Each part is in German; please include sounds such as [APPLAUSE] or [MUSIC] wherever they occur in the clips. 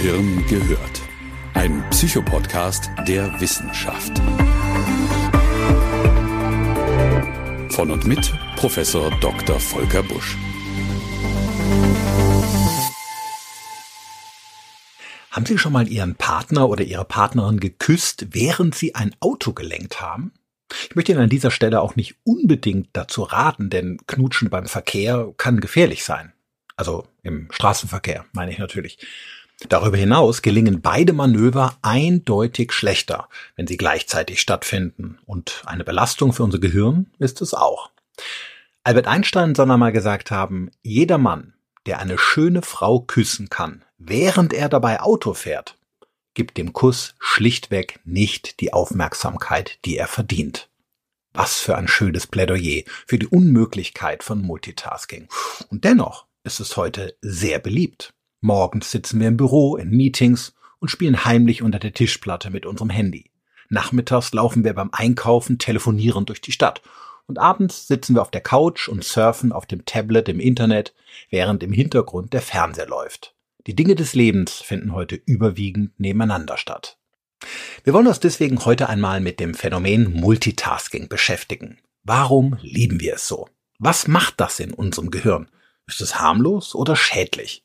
Gehirn gehört. Ein Psychopodcast der Wissenschaft. Von und mit Professor Dr. Volker Busch. Haben Sie schon mal Ihren Partner oder Ihre Partnerin geküsst, während Sie ein Auto gelenkt haben? Ich möchte Ihnen an dieser Stelle auch nicht unbedingt dazu raten, denn Knutschen beim Verkehr kann gefährlich sein. Also im Straßenverkehr, meine ich natürlich. Darüber hinaus gelingen beide Manöver eindeutig schlechter, wenn sie gleichzeitig stattfinden. Und eine Belastung für unser Gehirn ist es auch. Albert Einstein soll einmal gesagt haben, jeder Mann, der eine schöne Frau küssen kann, während er dabei Auto fährt, gibt dem Kuss schlichtweg nicht die Aufmerksamkeit, die er verdient. Was für ein schönes Plädoyer für die Unmöglichkeit von Multitasking. Und dennoch ist es heute sehr beliebt. Morgens sitzen wir im Büro, in Meetings und spielen heimlich unter der Tischplatte mit unserem Handy. Nachmittags laufen wir beim Einkaufen telefonierend durch die Stadt. Und abends sitzen wir auf der Couch und surfen auf dem Tablet im Internet, während im Hintergrund der Fernseher läuft. Die Dinge des Lebens finden heute überwiegend nebeneinander statt. Wir wollen uns deswegen heute einmal mit dem Phänomen Multitasking beschäftigen. Warum lieben wir es so? Was macht das in unserem Gehirn? Ist es harmlos oder schädlich?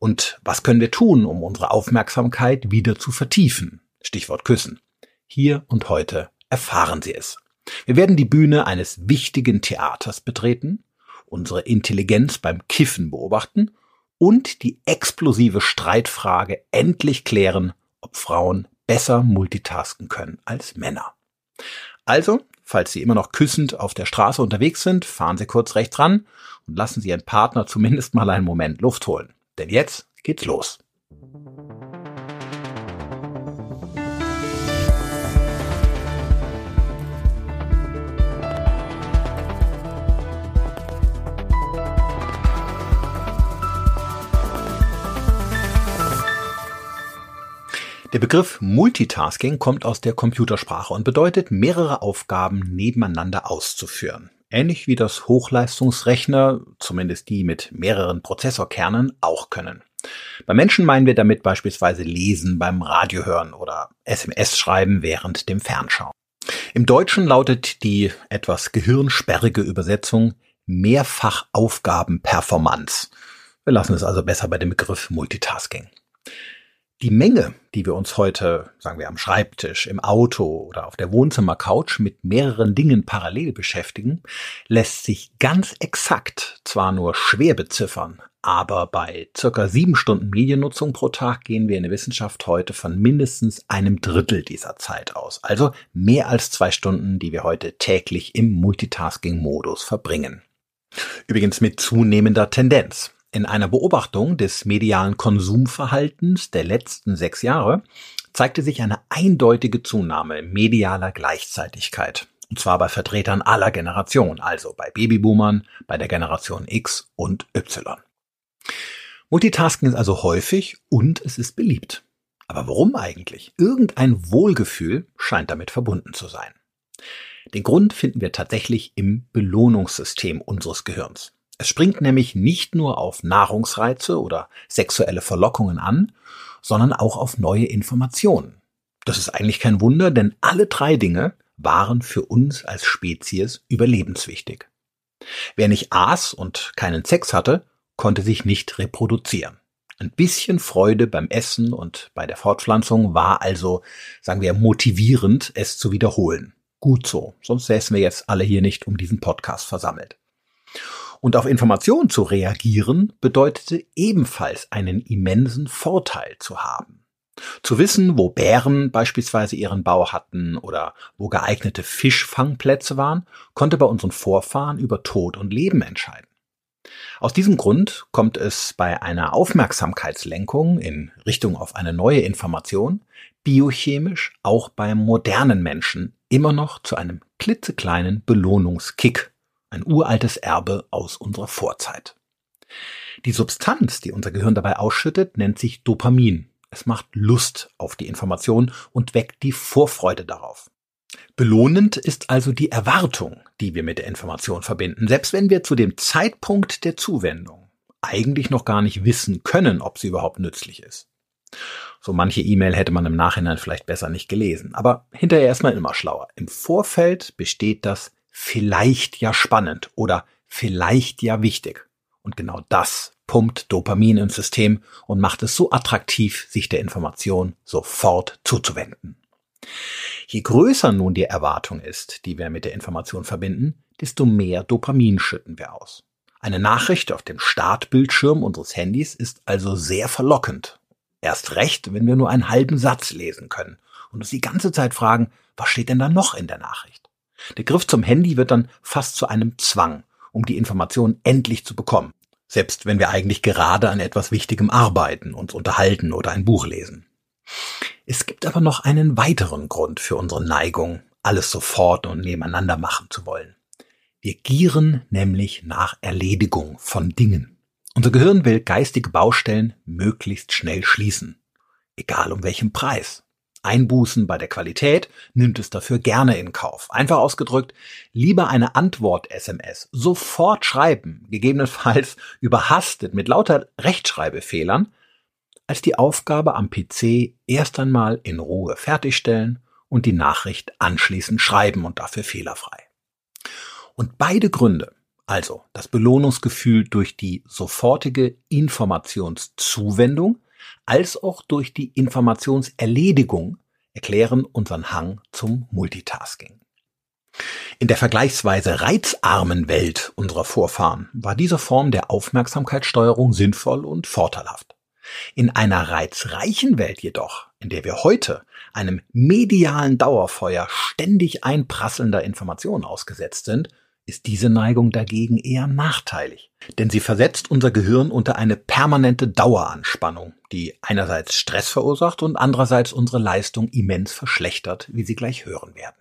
Und was können wir tun, um unsere Aufmerksamkeit wieder zu vertiefen? Stichwort Küssen. Hier und heute erfahren Sie es. Wir werden die Bühne eines wichtigen Theaters betreten, unsere Intelligenz beim Kiffen beobachten und die explosive Streitfrage endlich klären, ob Frauen besser multitasken können als Männer. Also, falls Sie immer noch küssend auf der Straße unterwegs sind, fahren Sie kurz rechts ran und lassen Sie Ihren Partner zumindest mal einen Moment Luft holen. Denn jetzt geht's los. Der Begriff Multitasking kommt aus der Computersprache und bedeutet, mehrere Aufgaben nebeneinander auszuführen ähnlich wie das Hochleistungsrechner, zumindest die mit mehreren Prozessorkernen, auch können. Bei Menschen meinen wir damit beispielsweise Lesen beim Radiohören oder SMS schreiben während dem Fernschauen. Im Deutschen lautet die etwas gehirnsperrige Übersetzung Mehrfachaufgabenperformance. Wir lassen es also besser bei dem Begriff Multitasking. Die Menge, die wir uns heute, sagen wir am Schreibtisch, im Auto oder auf der Wohnzimmercouch mit mehreren Dingen parallel beschäftigen, lässt sich ganz exakt zwar nur schwer beziffern, aber bei circa sieben Stunden Mediennutzung pro Tag gehen wir in der Wissenschaft heute von mindestens einem Drittel dieser Zeit aus. Also mehr als zwei Stunden, die wir heute täglich im Multitasking-Modus verbringen. Übrigens mit zunehmender Tendenz. In einer Beobachtung des medialen Konsumverhaltens der letzten sechs Jahre zeigte sich eine eindeutige Zunahme medialer Gleichzeitigkeit. Und zwar bei Vertretern aller Generationen, also bei Babyboomern, bei der Generation X und Y. Multitasking ist also häufig und es ist beliebt. Aber warum eigentlich? Irgendein Wohlgefühl scheint damit verbunden zu sein. Den Grund finden wir tatsächlich im Belohnungssystem unseres Gehirns. Es springt nämlich nicht nur auf Nahrungsreize oder sexuelle Verlockungen an, sondern auch auf neue Informationen. Das ist eigentlich kein Wunder, denn alle drei Dinge waren für uns als Spezies überlebenswichtig. Wer nicht aß und keinen Sex hatte, konnte sich nicht reproduzieren. Ein bisschen Freude beim Essen und bei der Fortpflanzung war also, sagen wir, motivierend, es zu wiederholen. Gut so, sonst säßen wir jetzt alle hier nicht um diesen Podcast versammelt. Und auf Informationen zu reagieren bedeutete ebenfalls einen immensen Vorteil zu haben. Zu wissen, wo Bären beispielsweise ihren Bau hatten oder wo geeignete Fischfangplätze waren, konnte bei unseren Vorfahren über Tod und Leben entscheiden. Aus diesem Grund kommt es bei einer Aufmerksamkeitslenkung in Richtung auf eine neue Information biochemisch auch beim modernen Menschen immer noch zu einem klitzekleinen Belohnungskick ein uraltes Erbe aus unserer Vorzeit. Die Substanz, die unser Gehirn dabei ausschüttet, nennt sich Dopamin. Es macht Lust auf die Information und weckt die Vorfreude darauf. Belohnend ist also die Erwartung, die wir mit der Information verbinden, selbst wenn wir zu dem Zeitpunkt der Zuwendung eigentlich noch gar nicht wissen können, ob sie überhaupt nützlich ist. So manche E-Mail hätte man im Nachhinein vielleicht besser nicht gelesen, aber hinterher ist man immer schlauer. Im Vorfeld besteht das vielleicht ja spannend oder vielleicht ja wichtig. Und genau das pumpt Dopamin ins System und macht es so attraktiv, sich der Information sofort zuzuwenden. Je größer nun die Erwartung ist, die wir mit der Information verbinden, desto mehr Dopamin schütten wir aus. Eine Nachricht auf dem Startbildschirm unseres Handys ist also sehr verlockend. Erst recht, wenn wir nur einen halben Satz lesen können und uns die ganze Zeit fragen, was steht denn da noch in der Nachricht? Der Griff zum Handy wird dann fast zu einem Zwang, um die Information endlich zu bekommen selbst wenn wir eigentlich gerade an etwas Wichtigem arbeiten, uns unterhalten oder ein Buch lesen. Es gibt aber noch einen weiteren Grund für unsere Neigung, alles sofort und nebeneinander machen zu wollen. Wir gieren nämlich nach Erledigung von Dingen. Unser Gehirn will geistige Baustellen möglichst schnell schließen, egal um welchen Preis. Einbußen bei der Qualität nimmt es dafür gerne in Kauf. Einfach ausgedrückt, lieber eine Antwort-SMS sofort schreiben, gegebenenfalls [LAUGHS] überhastet mit lauter Rechtschreibfehlern, als die Aufgabe am PC erst einmal in Ruhe fertigstellen und die Nachricht anschließend schreiben und dafür fehlerfrei. Und beide Gründe, also das Belohnungsgefühl durch die sofortige Informationszuwendung als auch durch die Informationserledigung erklären unseren Hang zum Multitasking. In der vergleichsweise reizarmen Welt unserer Vorfahren war diese Form der Aufmerksamkeitssteuerung sinnvoll und vorteilhaft. In einer reizreichen Welt jedoch, in der wir heute einem medialen Dauerfeuer ständig einprasselnder Informationen ausgesetzt sind, ist diese Neigung dagegen eher nachteilig, denn sie versetzt unser Gehirn unter eine permanente Daueranspannung, die einerseits Stress verursacht und andererseits unsere Leistung immens verschlechtert, wie Sie gleich hören werden.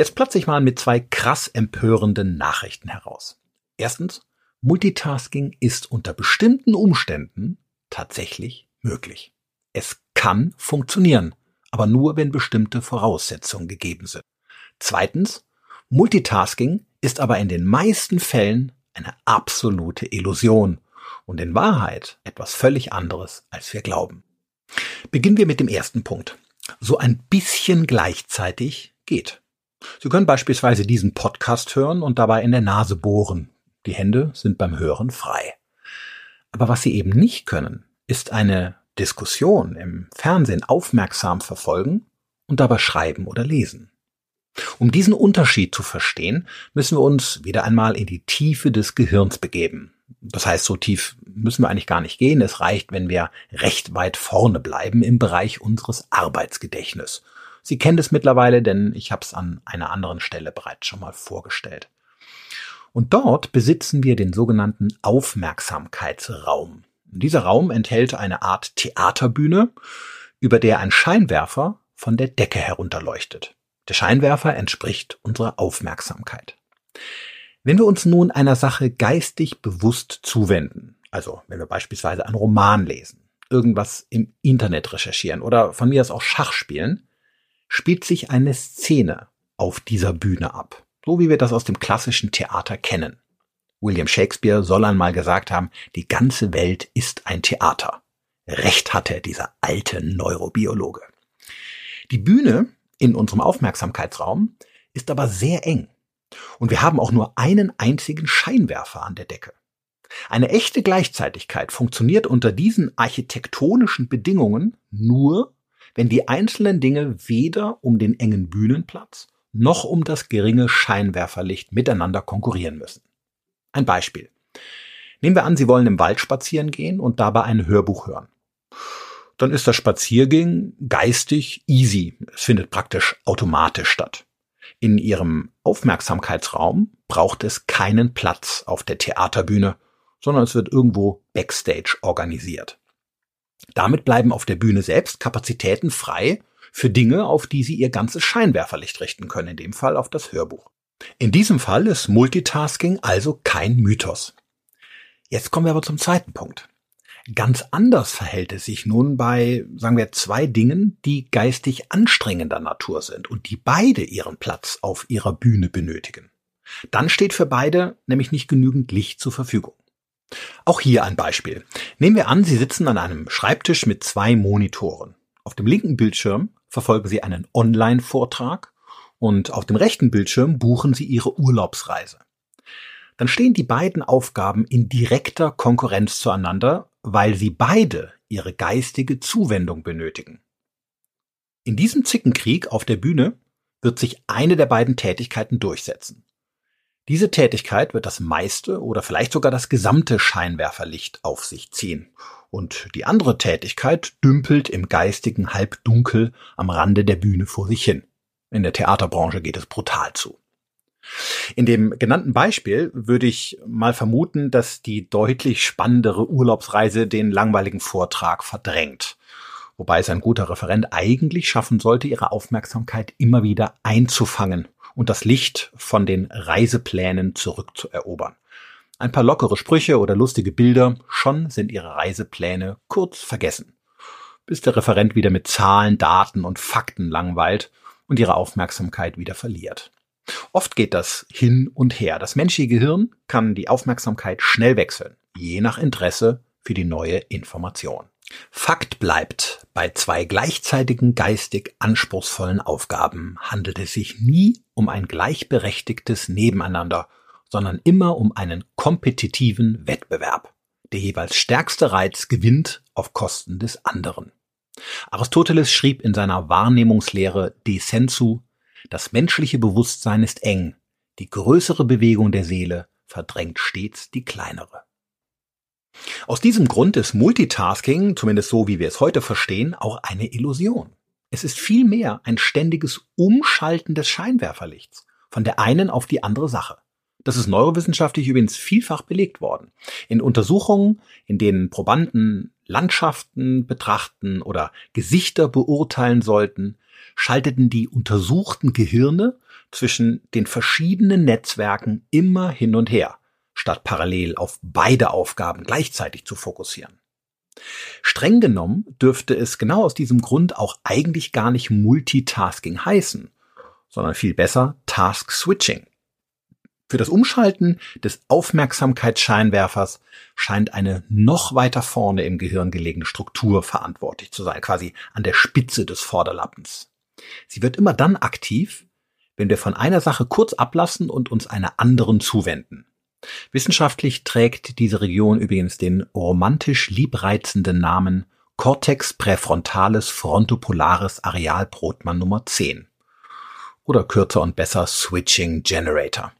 Jetzt platze ich mal mit zwei krass empörenden Nachrichten heraus. Erstens, Multitasking ist unter bestimmten Umständen tatsächlich möglich. Es kann funktionieren, aber nur wenn bestimmte Voraussetzungen gegeben sind. Zweitens, Multitasking ist aber in den meisten Fällen eine absolute Illusion und in Wahrheit etwas völlig anderes, als wir glauben. Beginnen wir mit dem ersten Punkt. So ein bisschen gleichzeitig geht. Sie können beispielsweise diesen Podcast hören und dabei in der Nase bohren. Die Hände sind beim Hören frei. Aber was Sie eben nicht können, ist eine Diskussion im Fernsehen aufmerksam verfolgen und dabei schreiben oder lesen. Um diesen Unterschied zu verstehen, müssen wir uns wieder einmal in die Tiefe des Gehirns begeben. Das heißt, so tief müssen wir eigentlich gar nicht gehen. Es reicht, wenn wir recht weit vorne bleiben im Bereich unseres Arbeitsgedächtnisses Sie kennen es mittlerweile, denn ich habe es an einer anderen Stelle bereits schon mal vorgestellt. Und dort besitzen wir den sogenannten Aufmerksamkeitsraum. Dieser Raum enthält eine Art Theaterbühne, über der ein Scheinwerfer von der Decke herunterleuchtet. Der Scheinwerfer entspricht unserer Aufmerksamkeit. Wenn wir uns nun einer Sache geistig bewusst zuwenden, also wenn wir beispielsweise einen Roman lesen, irgendwas im Internet recherchieren oder von mir aus auch Schach spielen, spielt sich eine Szene auf dieser Bühne ab, so wie wir das aus dem klassischen Theater kennen. William Shakespeare soll einmal gesagt haben, die ganze Welt ist ein Theater. Recht hatte dieser alte Neurobiologe. Die Bühne in unserem Aufmerksamkeitsraum ist aber sehr eng. Und wir haben auch nur einen einzigen Scheinwerfer an der Decke. Eine echte Gleichzeitigkeit funktioniert unter diesen architektonischen Bedingungen nur, wenn die einzelnen Dinge weder um den engen Bühnenplatz noch um das geringe Scheinwerferlicht miteinander konkurrieren müssen. Ein Beispiel. Nehmen wir an, Sie wollen im Wald spazieren gehen und dabei ein Hörbuch hören. Dann ist das Spaziergehen geistig easy. Es findet praktisch automatisch statt. In Ihrem Aufmerksamkeitsraum braucht es keinen Platz auf der Theaterbühne, sondern es wird irgendwo backstage organisiert. Damit bleiben auf der Bühne selbst Kapazitäten frei für Dinge, auf die Sie Ihr ganzes Scheinwerferlicht richten können, in dem Fall auf das Hörbuch. In diesem Fall ist Multitasking also kein Mythos. Jetzt kommen wir aber zum zweiten Punkt. Ganz anders verhält es sich nun bei, sagen wir, zwei Dingen, die geistig anstrengender Natur sind und die beide ihren Platz auf ihrer Bühne benötigen. Dann steht für beide nämlich nicht genügend Licht zur Verfügung. Auch hier ein Beispiel. Nehmen wir an, Sie sitzen an einem Schreibtisch mit zwei Monitoren. Auf dem linken Bildschirm verfolgen Sie einen Online-Vortrag und auf dem rechten Bildschirm buchen Sie Ihre Urlaubsreise. Dann stehen die beiden Aufgaben in direkter Konkurrenz zueinander, weil sie beide ihre geistige Zuwendung benötigen. In diesem Zickenkrieg auf der Bühne wird sich eine der beiden Tätigkeiten durchsetzen. Diese Tätigkeit wird das meiste oder vielleicht sogar das gesamte Scheinwerferlicht auf sich ziehen. Und die andere Tätigkeit dümpelt im geistigen Halbdunkel am Rande der Bühne vor sich hin. In der Theaterbranche geht es brutal zu. In dem genannten Beispiel würde ich mal vermuten, dass die deutlich spannendere Urlaubsreise den langweiligen Vortrag verdrängt. Wobei es ein guter Referent eigentlich schaffen sollte, ihre Aufmerksamkeit immer wieder einzufangen und das Licht von den Reiseplänen zurückzuerobern. Ein paar lockere Sprüche oder lustige Bilder, schon sind ihre Reisepläne kurz vergessen. Bis der Referent wieder mit Zahlen, Daten und Fakten langweilt und ihre Aufmerksamkeit wieder verliert. Oft geht das hin und her. Das menschliche Gehirn kann die Aufmerksamkeit schnell wechseln, je nach Interesse für die neue Information. Fakt bleibt, bei zwei gleichzeitigen geistig anspruchsvollen Aufgaben handelt es sich nie um ein gleichberechtigtes Nebeneinander, sondern immer um einen kompetitiven Wettbewerb. Der jeweils stärkste Reiz gewinnt auf Kosten des anderen. Aristoteles schrieb in seiner Wahrnehmungslehre De Sensu, das menschliche Bewusstsein ist eng, die größere Bewegung der Seele verdrängt stets die kleinere. Aus diesem Grund ist Multitasking, zumindest so wie wir es heute verstehen, auch eine Illusion. Es ist vielmehr ein ständiges Umschalten des Scheinwerferlichts von der einen auf die andere Sache. Das ist neurowissenschaftlich übrigens vielfach belegt worden. In Untersuchungen, in denen Probanden Landschaften betrachten oder Gesichter beurteilen sollten, schalteten die untersuchten Gehirne zwischen den verschiedenen Netzwerken immer hin und her statt parallel auf beide Aufgaben gleichzeitig zu fokussieren. Streng genommen dürfte es genau aus diesem Grund auch eigentlich gar nicht Multitasking heißen, sondern viel besser Task Switching. Für das Umschalten des Aufmerksamkeitsscheinwerfers scheint eine noch weiter vorne im Gehirn gelegene Struktur verantwortlich zu sein, quasi an der Spitze des Vorderlappens. Sie wird immer dann aktiv, wenn wir von einer Sache kurz ablassen und uns einer anderen zuwenden. Wissenschaftlich trägt diese Region übrigens den romantisch liebreizenden Namen Cortex präfrontales frontopolaris Areal Brotmann Nummer 10 oder kürzer und besser Switching Generator.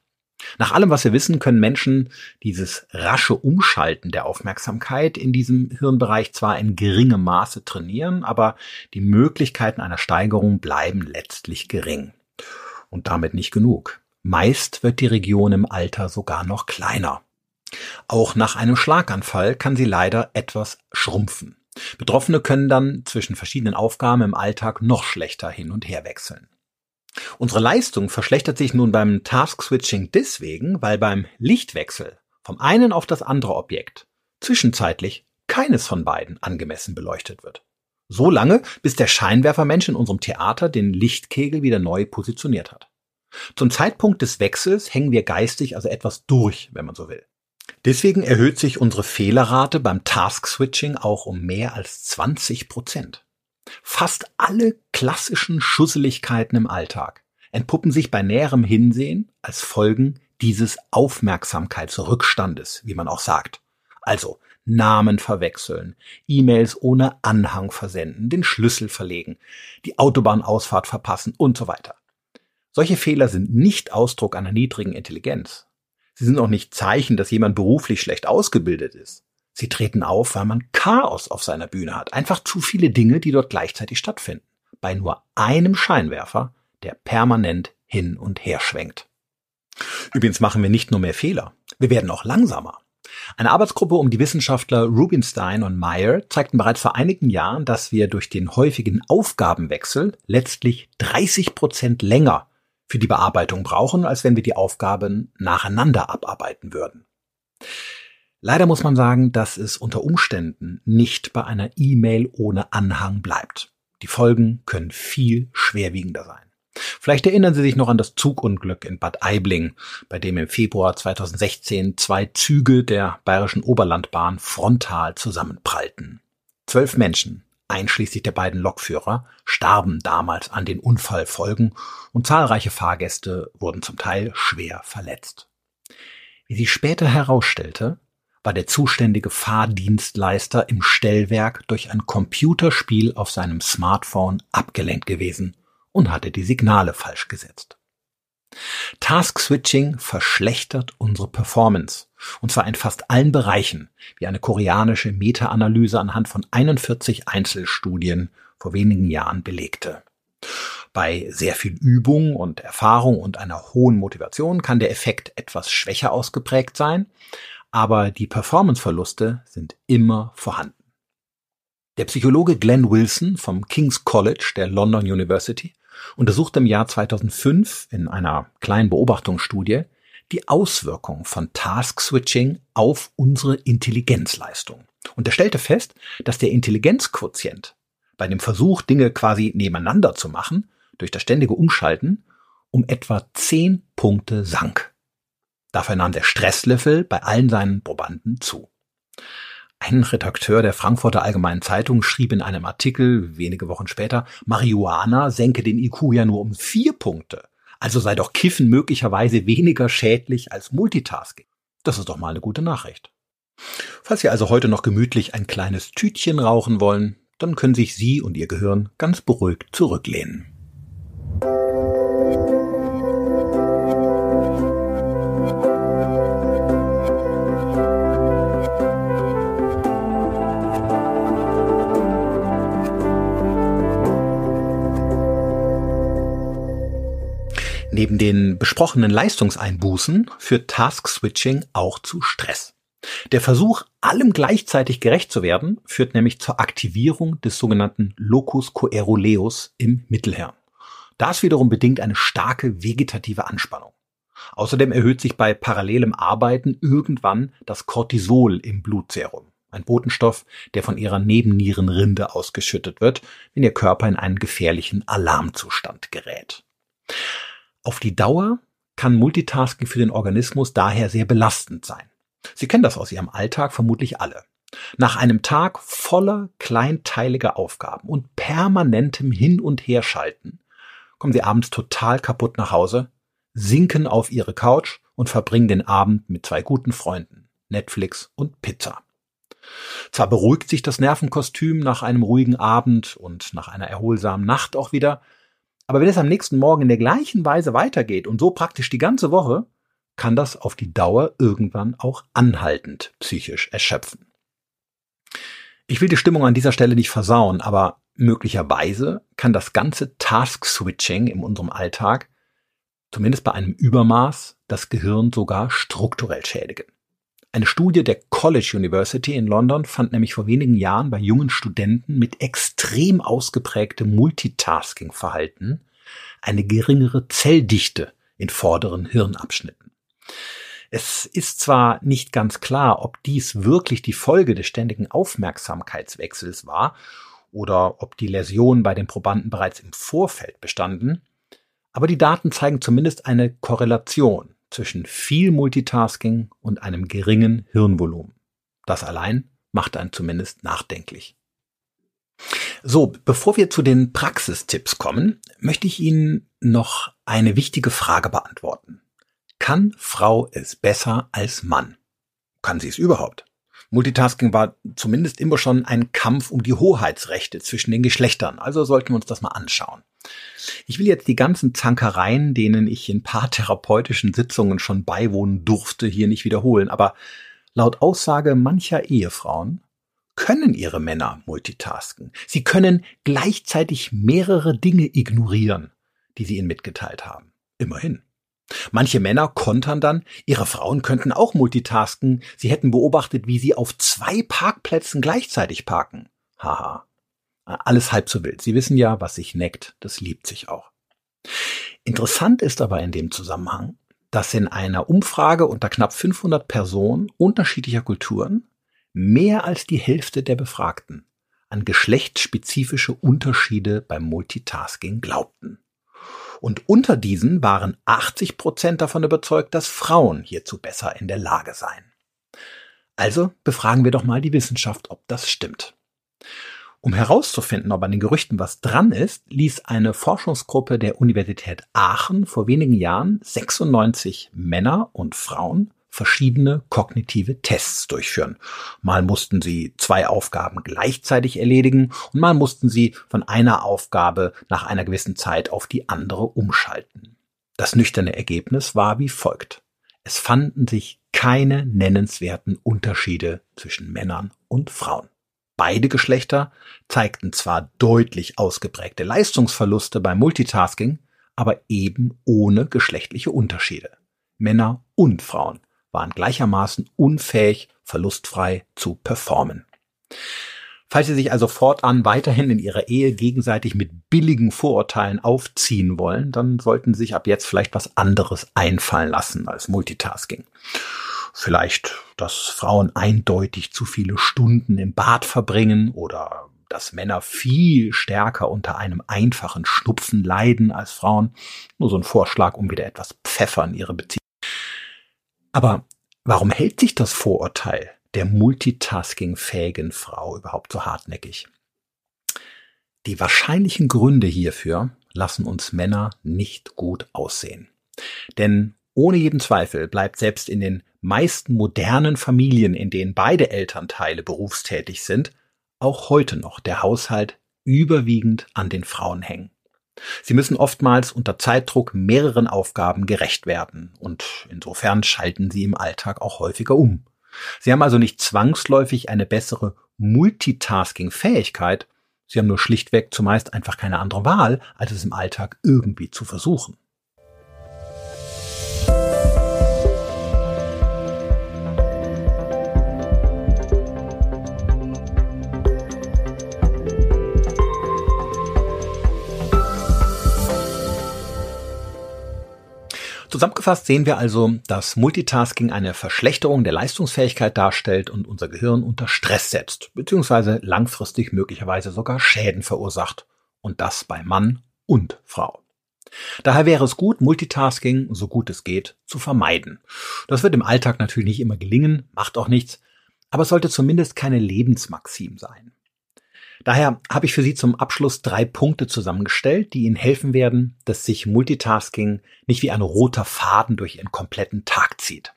Nach allem, was wir wissen, können Menschen dieses rasche Umschalten der Aufmerksamkeit in diesem Hirnbereich zwar in geringem Maße trainieren, aber die Möglichkeiten einer Steigerung bleiben letztlich gering. Und damit nicht genug. Meist wird die Region im Alter sogar noch kleiner. Auch nach einem Schlaganfall kann sie leider etwas schrumpfen. Betroffene können dann zwischen verschiedenen Aufgaben im Alltag noch schlechter hin und her wechseln. Unsere Leistung verschlechtert sich nun beim Task Switching deswegen, weil beim Lichtwechsel vom einen auf das andere Objekt zwischenzeitlich keines von beiden angemessen beleuchtet wird. So lange, bis der Scheinwerfermensch in unserem Theater den Lichtkegel wieder neu positioniert hat. Zum Zeitpunkt des Wechsels hängen wir geistig also etwas durch, wenn man so will. Deswegen erhöht sich unsere Fehlerrate beim Task-Switching auch um mehr als 20 Prozent. Fast alle klassischen Schusseligkeiten im Alltag entpuppen sich bei näherem Hinsehen als Folgen dieses Aufmerksamkeitsrückstandes, wie man auch sagt. Also Namen verwechseln, E-Mails ohne Anhang versenden, den Schlüssel verlegen, die Autobahnausfahrt verpassen und so weiter. Solche Fehler sind nicht Ausdruck einer niedrigen Intelligenz. Sie sind auch nicht Zeichen, dass jemand beruflich schlecht ausgebildet ist. Sie treten auf, weil man Chaos auf seiner Bühne hat. Einfach zu viele Dinge, die dort gleichzeitig stattfinden. Bei nur einem Scheinwerfer, der permanent hin und her schwenkt. Übrigens machen wir nicht nur mehr Fehler. Wir werden auch langsamer. Eine Arbeitsgruppe um die Wissenschaftler Rubinstein und Meyer zeigten bereits vor einigen Jahren, dass wir durch den häufigen Aufgabenwechsel letztlich 30 Prozent länger für die Bearbeitung brauchen, als wenn wir die Aufgaben nacheinander abarbeiten würden. Leider muss man sagen, dass es unter Umständen nicht bei einer E-Mail ohne Anhang bleibt. Die Folgen können viel schwerwiegender sein. Vielleicht erinnern Sie sich noch an das Zugunglück in Bad Aibling, bei dem im Februar 2016 zwei Züge der Bayerischen Oberlandbahn frontal zusammenprallten. Zwölf Menschen, einschließlich der beiden Lokführer, starben damals an den Unfallfolgen und zahlreiche Fahrgäste wurden zum Teil schwer verletzt. Wie sich später herausstellte, war der zuständige Fahrdienstleister im Stellwerk durch ein Computerspiel auf seinem Smartphone abgelenkt gewesen und hatte die Signale falsch gesetzt. Task Switching verschlechtert unsere Performance, und zwar in fast allen Bereichen, wie eine koreanische Meta-Analyse anhand von 41 Einzelstudien vor wenigen Jahren belegte. Bei sehr viel Übung und Erfahrung und einer hohen Motivation kann der Effekt etwas schwächer ausgeprägt sein, aber die Performanceverluste sind immer vorhanden. Der Psychologe Glenn Wilson vom King's College der London University untersuchte im Jahr 2005 in einer kleinen Beobachtungsstudie die Auswirkungen von Task Switching auf unsere Intelligenzleistung. Und er stellte fest, dass der Intelligenzquotient bei dem Versuch, Dinge quasi nebeneinander zu machen, durch das ständige Umschalten, um etwa 10 Punkte sank. Dafür nahm der Stresslevel bei allen seinen Probanden zu. Ein Redakteur der Frankfurter Allgemeinen Zeitung schrieb in einem Artikel wenige Wochen später, Marihuana senke den IQ ja nur um vier Punkte. Also sei doch Kiffen möglicherweise weniger schädlich als Multitasking. Das ist doch mal eine gute Nachricht. Falls Sie also heute noch gemütlich ein kleines Tütchen rauchen wollen, dann können sich Sie und Ihr Gehirn ganz beruhigt zurücklehnen. Neben den besprochenen Leistungseinbußen führt Task Switching auch zu Stress. Der Versuch, allem gleichzeitig gerecht zu werden, führt nämlich zur Aktivierung des sogenannten Locus coeruleus im Mittelhirn. Das wiederum bedingt eine starke vegetative Anspannung. Außerdem erhöht sich bei parallelem Arbeiten irgendwann das Cortisol im Blutserum, ein Botenstoff, der von ihrer Nebennierenrinde ausgeschüttet wird, wenn ihr Körper in einen gefährlichen Alarmzustand gerät. Auf die Dauer kann Multitasking für den Organismus daher sehr belastend sein. Sie kennen das aus Ihrem Alltag vermutlich alle. Nach einem Tag voller kleinteiliger Aufgaben und permanentem Hin- und Herschalten kommen Sie abends total kaputt nach Hause, sinken auf Ihre Couch und verbringen den Abend mit zwei guten Freunden, Netflix und Pizza. Zwar beruhigt sich das Nervenkostüm nach einem ruhigen Abend und nach einer erholsamen Nacht auch wieder, aber wenn es am nächsten Morgen in der gleichen Weise weitergeht und so praktisch die ganze Woche, kann das auf die Dauer irgendwann auch anhaltend psychisch erschöpfen. Ich will die Stimmung an dieser Stelle nicht versauen, aber möglicherweise kann das ganze Task-Switching in unserem Alltag, zumindest bei einem Übermaß, das Gehirn sogar strukturell schädigen. Eine Studie der College University in London fand nämlich vor wenigen Jahren bei jungen Studenten mit extrem ausgeprägtem Multitasking-Verhalten eine geringere Zelldichte in vorderen Hirnabschnitten. Es ist zwar nicht ganz klar, ob dies wirklich die Folge des ständigen Aufmerksamkeitswechsels war oder ob die Läsionen bei den Probanden bereits im Vorfeld bestanden, aber die Daten zeigen zumindest eine Korrelation zwischen viel Multitasking und einem geringen Hirnvolumen. Das allein macht einen zumindest nachdenklich. So, bevor wir zu den Praxistipps kommen, möchte ich Ihnen noch eine wichtige Frage beantworten. Kann Frau es besser als Mann? Kann sie es überhaupt? Multitasking war zumindest immer schon ein Kampf um die Hoheitsrechte zwischen den Geschlechtern, also sollten wir uns das mal anschauen. Ich will jetzt die ganzen Zankereien, denen ich in paartherapeutischen [LAUGHS] Sitzungen schon beiwohnen durfte, hier nicht wiederholen, aber laut Aussage mancher Ehefrauen können ihre Männer multitasken. Sie können gleichzeitig mehrere Dinge ignorieren, die sie ihnen mitgeteilt haben. Immerhin. Manche Männer kontern dann, ihre Frauen könnten auch multitasken, sie hätten beobachtet, wie sie auf zwei Parkplätzen gleichzeitig parken. Haha. Alles halb so wild. Sie wissen ja, was sich neckt, das liebt sich auch. Interessant ist aber in dem Zusammenhang, dass in einer Umfrage unter knapp 500 Personen unterschiedlicher Kulturen mehr als die Hälfte der Befragten an geschlechtsspezifische Unterschiede beim Multitasking glaubten. Und unter diesen waren 80 Prozent davon überzeugt, dass Frauen hierzu besser in der Lage seien. Also befragen wir doch mal die Wissenschaft, ob das stimmt. Um herauszufinden, ob an den Gerüchten was dran ist, ließ eine Forschungsgruppe der Universität Aachen vor wenigen Jahren 96 Männer und Frauen verschiedene kognitive Tests durchführen. Mal mussten sie zwei Aufgaben gleichzeitig erledigen und mal mussten sie von einer Aufgabe nach einer gewissen Zeit auf die andere umschalten. Das nüchterne Ergebnis war wie folgt. Es fanden sich keine nennenswerten Unterschiede zwischen Männern und Frauen. Beide Geschlechter zeigten zwar deutlich ausgeprägte Leistungsverluste beim Multitasking, aber eben ohne geschlechtliche Unterschiede. Männer und Frauen waren gleichermaßen unfähig, verlustfrei zu performen. Falls Sie sich also fortan weiterhin in Ihrer Ehe gegenseitig mit billigen Vorurteilen aufziehen wollen, dann sollten Sie sich ab jetzt vielleicht was anderes einfallen lassen als Multitasking. Vielleicht, dass Frauen eindeutig zu viele Stunden im Bad verbringen oder dass Männer viel stärker unter einem einfachen Schnupfen leiden als Frauen. Nur so ein Vorschlag, um wieder etwas Pfeffer in ihre Beziehung. Aber warum hält sich das Vorurteil der multitasking-fähigen Frau überhaupt so hartnäckig? Die wahrscheinlichen Gründe hierfür lassen uns Männer nicht gut aussehen. Denn ohne jeden Zweifel bleibt selbst in den meisten modernen Familien, in denen beide Elternteile berufstätig sind, auch heute noch der Haushalt überwiegend an den Frauen hängen. Sie müssen oftmals unter Zeitdruck mehreren Aufgaben gerecht werden und insofern schalten sie im Alltag auch häufiger um. Sie haben also nicht zwangsläufig eine bessere Multitasking-Fähigkeit, sie haben nur schlichtweg zumeist einfach keine andere Wahl, als es im Alltag irgendwie zu versuchen. Zusammengefasst sehen wir also, dass Multitasking eine Verschlechterung der Leistungsfähigkeit darstellt und unser Gehirn unter Stress setzt, beziehungsweise langfristig möglicherweise sogar Schäden verursacht. Und das bei Mann und Frau. Daher wäre es gut, Multitasking, so gut es geht, zu vermeiden. Das wird im Alltag natürlich nicht immer gelingen, macht auch nichts, aber es sollte zumindest keine Lebensmaxim sein. Daher habe ich für Sie zum Abschluss drei Punkte zusammengestellt, die Ihnen helfen werden, dass sich Multitasking nicht wie ein roter Faden durch Ihren kompletten Tag zieht.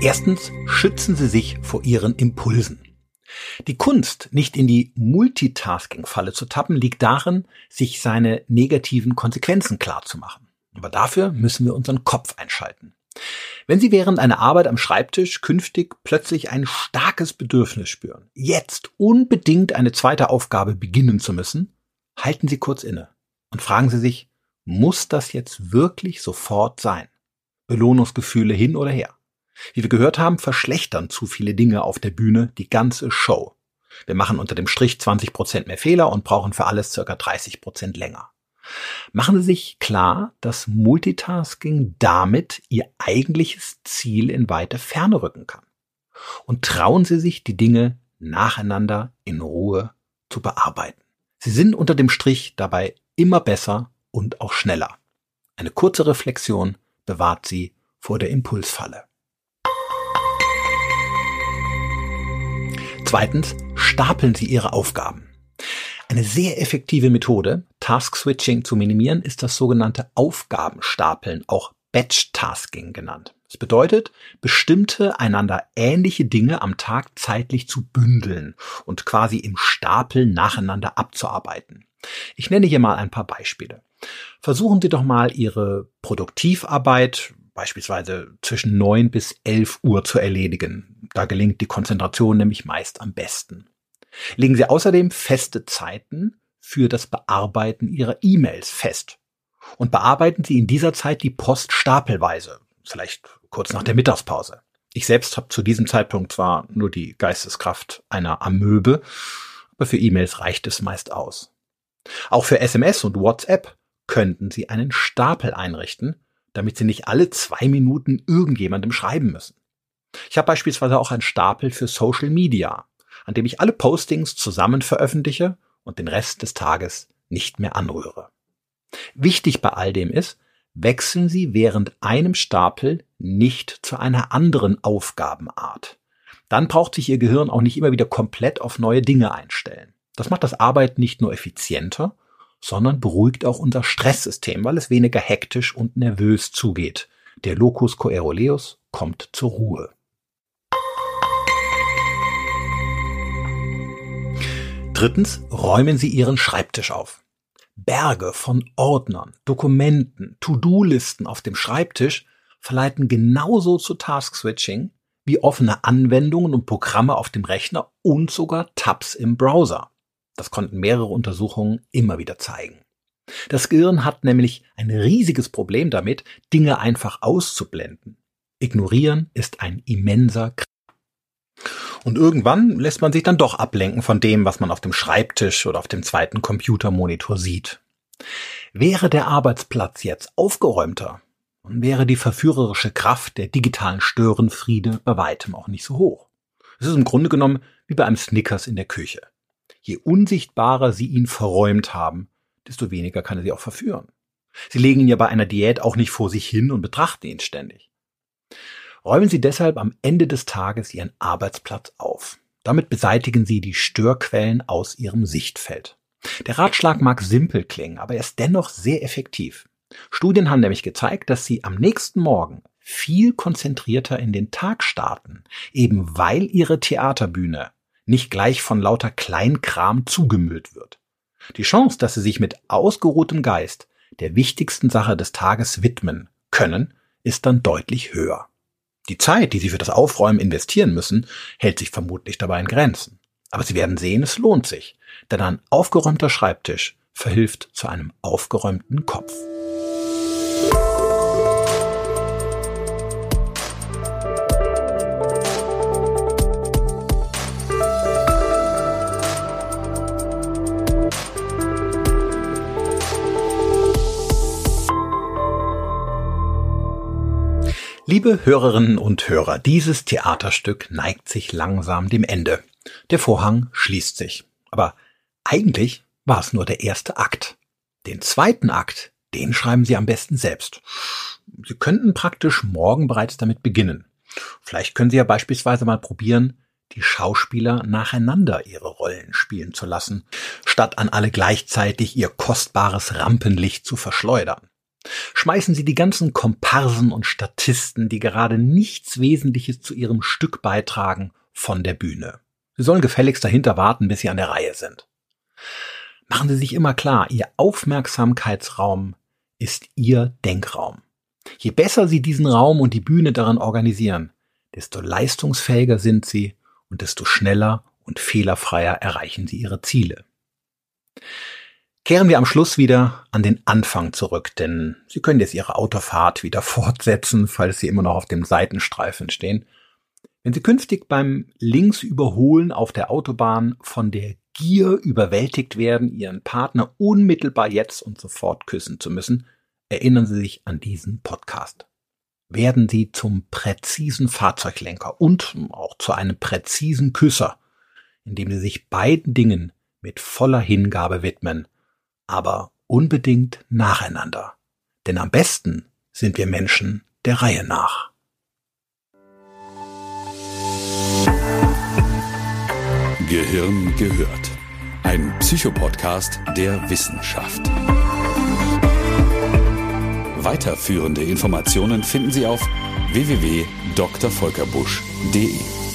Erstens schützen Sie sich vor Ihren Impulsen. Die Kunst, nicht in die Multitasking-Falle zu tappen, liegt darin, sich seine negativen Konsequenzen klarzumachen. Aber dafür müssen wir unseren Kopf einschalten. Wenn Sie während einer Arbeit am Schreibtisch künftig plötzlich ein starkes Bedürfnis spüren, jetzt unbedingt eine zweite Aufgabe beginnen zu müssen, halten Sie kurz inne und fragen Sie sich, muss das jetzt wirklich sofort sein? Belohnungsgefühle hin oder her. Wie wir gehört haben, verschlechtern zu viele Dinge auf der Bühne die ganze Show. Wir machen unter dem Strich 20 Prozent mehr Fehler und brauchen für alles circa 30 Prozent länger. Machen Sie sich klar, dass Multitasking damit Ihr eigentliches Ziel in weite Ferne rücken kann. Und trauen Sie sich, die Dinge nacheinander in Ruhe zu bearbeiten. Sie sind unter dem Strich dabei immer besser und auch schneller. Eine kurze Reflexion bewahrt Sie vor der Impulsfalle. Zweitens, stapeln Sie Ihre Aufgaben. Eine sehr effektive Methode, Task Switching zu minimieren, ist das sogenannte Aufgabenstapeln, auch Batch Tasking genannt. Das bedeutet, bestimmte einander ähnliche Dinge am Tag zeitlich zu bündeln und quasi im Stapel nacheinander abzuarbeiten. Ich nenne hier mal ein paar Beispiele. Versuchen Sie doch mal Ihre Produktivarbeit beispielsweise zwischen neun bis elf Uhr zu erledigen. Da gelingt die Konzentration nämlich meist am besten. Legen Sie außerdem feste Zeiten für das Bearbeiten Ihrer E-Mails fest. Und bearbeiten Sie in dieser Zeit die Post stapelweise, vielleicht kurz nach der Mittagspause. Ich selbst habe zu diesem Zeitpunkt zwar nur die Geisteskraft einer Amöbe, aber für E-Mails reicht es meist aus. Auch für SMS und WhatsApp könnten Sie einen Stapel einrichten, damit Sie nicht alle zwei Minuten irgendjemandem schreiben müssen. Ich habe beispielsweise auch einen Stapel für Social Media, an dem ich alle Postings zusammen veröffentliche und den Rest des Tages nicht mehr anrühre. Wichtig bei all dem ist, wechseln Sie während einem Stapel nicht zu einer anderen Aufgabenart. Dann braucht sich Ihr Gehirn auch nicht immer wieder komplett auf neue Dinge einstellen. Das macht das Arbeiten nicht nur effizienter, sondern beruhigt auch unser Stresssystem, weil es weniger hektisch und nervös zugeht. Der Locus coeruleus kommt zur Ruhe. Drittens, räumen Sie Ihren Schreibtisch auf. Berge von Ordnern, Dokumenten, To-Do-Listen auf dem Schreibtisch verleiten genauso zu Task-Switching wie offene Anwendungen und Programme auf dem Rechner und sogar Tabs im Browser. Das konnten mehrere Untersuchungen immer wieder zeigen. Das Gehirn hat nämlich ein riesiges Problem damit, Dinge einfach auszublenden. Ignorieren ist ein immenser. Und irgendwann lässt man sich dann doch ablenken von dem, was man auf dem Schreibtisch oder auf dem zweiten Computermonitor sieht. Wäre der Arbeitsplatz jetzt aufgeräumter, wäre die verführerische Kraft der digitalen Störenfriede bei weitem auch nicht so hoch. Es ist im Grunde genommen wie bei einem Snickers in der Küche. Je unsichtbarer Sie ihn verräumt haben, desto weniger kann er Sie auch verführen. Sie legen ihn ja bei einer Diät auch nicht vor sich hin und betrachten ihn ständig. Räumen Sie deshalb am Ende des Tages Ihren Arbeitsplatz auf. Damit beseitigen Sie die Störquellen aus Ihrem Sichtfeld. Der Ratschlag mag simpel klingen, aber er ist dennoch sehr effektiv. Studien haben nämlich gezeigt, dass Sie am nächsten Morgen viel konzentrierter in den Tag starten, eben weil Ihre Theaterbühne nicht gleich von lauter Kleinkram zugemüllt wird. Die Chance, dass Sie sich mit ausgeruhtem Geist der wichtigsten Sache des Tages widmen können, ist dann deutlich höher. Die Zeit, die Sie für das Aufräumen investieren müssen, hält sich vermutlich dabei in Grenzen. Aber Sie werden sehen, es lohnt sich, denn ein aufgeräumter Schreibtisch verhilft zu einem aufgeräumten Kopf. Liebe Hörerinnen und Hörer, dieses Theaterstück neigt sich langsam dem Ende. Der Vorhang schließt sich. Aber eigentlich war es nur der erste Akt. Den zweiten Akt, den schreiben Sie am besten selbst. Sie könnten praktisch morgen bereits damit beginnen. Vielleicht können Sie ja beispielsweise mal probieren, die Schauspieler nacheinander ihre Rollen spielen zu lassen, statt an alle gleichzeitig ihr kostbares Rampenlicht zu verschleudern. Schmeißen Sie die ganzen Komparsen und Statisten, die gerade nichts Wesentliches zu Ihrem Stück beitragen, von der Bühne. Sie sollen gefälligst dahinter warten, bis Sie an der Reihe sind. Machen Sie sich immer klar, Ihr Aufmerksamkeitsraum ist Ihr Denkraum. Je besser Sie diesen Raum und die Bühne daran organisieren, desto leistungsfähiger sind Sie und desto schneller und fehlerfreier erreichen Sie Ihre Ziele. Kehren wir am Schluss wieder an den Anfang zurück, denn Sie können jetzt Ihre Autofahrt wieder [LAUGHS] fortsetzen, falls Sie immer noch auf dem Seitenstreifen stehen. Wenn Sie künftig beim Linksüberholen auf der Autobahn von der Gier überwältigt werden, Ihren Partner unmittelbar jetzt und sofort küssen zu müssen, erinnern Sie sich an diesen Podcast. Werden Sie zum präzisen Fahrzeuglenker und auch zu einem präzisen Küsser, indem Sie sich beiden Dingen mit voller Hingabe widmen aber unbedingt nacheinander. Denn am besten sind wir Menschen der Reihe nach. Gehirn gehört. Ein Psychopodcast der Wissenschaft. Weiterführende Informationen finden Sie auf www.drvolkerbusch.de.